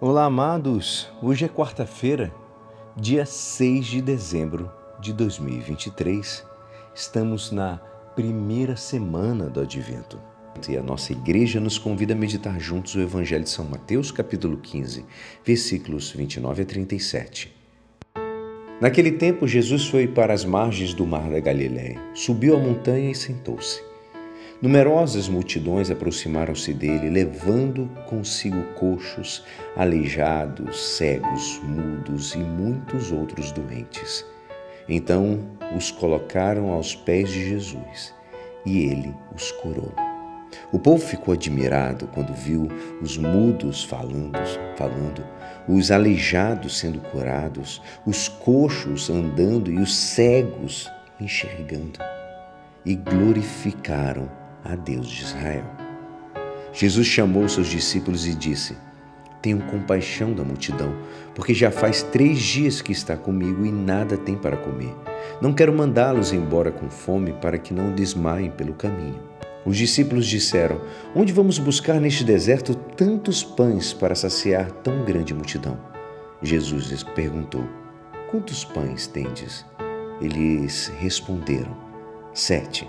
Olá, amados! Hoje é quarta-feira, dia 6 de dezembro de 2023. Estamos na primeira semana do Advento e a nossa igreja nos convida a meditar juntos o Evangelho de São Mateus, capítulo 15, versículos 29 a 37. Naquele tempo, Jesus foi para as margens do mar da Galiléia, subiu a montanha e sentou-se. Numerosas multidões aproximaram-se dele, levando consigo coxos, aleijados, cegos, mudos e muitos outros doentes. Então os colocaram aos pés de Jesus e ele os curou. O povo ficou admirado quando viu os mudos falando, falando, os aleijados sendo curados, os coxos andando e os cegos enxergando, e glorificaram a Deus de Israel. Jesus chamou seus discípulos e disse: Tenham compaixão da multidão, porque já faz três dias que está comigo e nada tem para comer. Não quero mandá-los embora com fome para que não desmaiem pelo caminho. Os discípulos disseram: Onde vamos buscar neste deserto tantos pães para saciar tão grande multidão? Jesus lhes perguntou: Quantos pães tendes? Eles responderam: Sete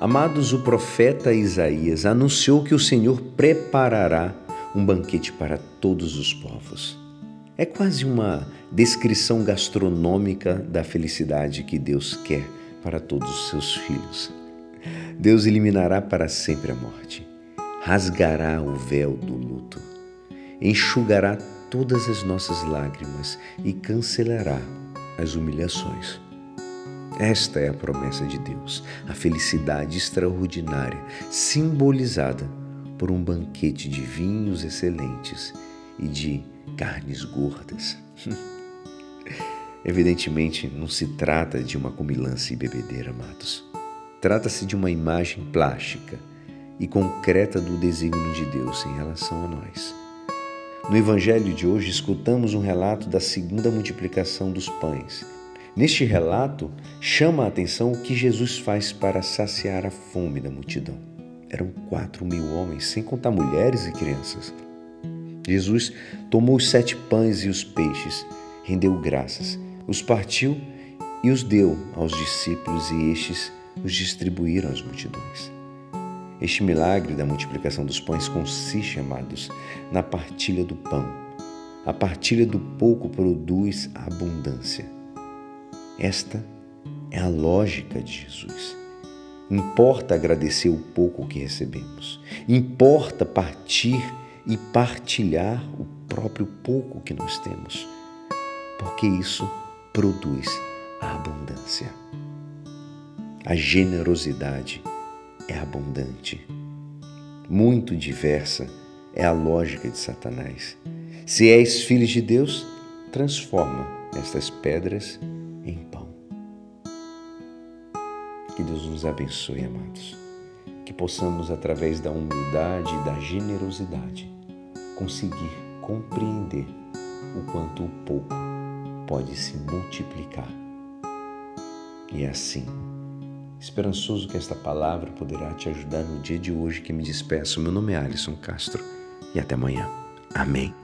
Amados, o profeta Isaías anunciou que o Senhor preparará um banquete para todos os povos. É quase uma descrição gastronômica da felicidade que Deus quer para todos os seus filhos. Deus eliminará para sempre a morte, rasgará o véu do luto, enxugará todas as nossas lágrimas e cancelará as humilhações. Esta é a promessa de Deus, a felicidade extraordinária, simbolizada por um banquete de vinhos excelentes e de carnes gordas. Evidentemente, não se trata de uma comilança e bebedeira, amados. Trata-se de uma imagem plástica e concreta do desígnio de Deus em relação a nós. No Evangelho de hoje, escutamos um relato da segunda multiplicação dos pães Neste relato, chama a atenção o que Jesus faz para saciar a fome da multidão. Eram quatro mil homens, sem contar mulheres e crianças. Jesus tomou os sete pães e os peixes, rendeu graças, os partiu e os deu aos discípulos, e estes os distribuíram às multidões. Este milagre da multiplicação dos pães consiste, amados, na partilha do pão. A partilha do pouco produz a abundância. Esta é a lógica de Jesus. Importa agradecer o pouco que recebemos. Importa partir e partilhar o próprio pouco que nós temos, porque isso produz a abundância. A generosidade é abundante. Muito diversa é a lógica de Satanás. Se és filho de Deus, transforma estas pedras nos abençoe, amados. Que possamos, através da humildade e da generosidade, conseguir compreender o quanto o pouco pode se multiplicar. E é assim, esperançoso que esta palavra poderá te ajudar no dia de hoje que me despeço. Meu nome é Alisson Castro e até amanhã. Amém.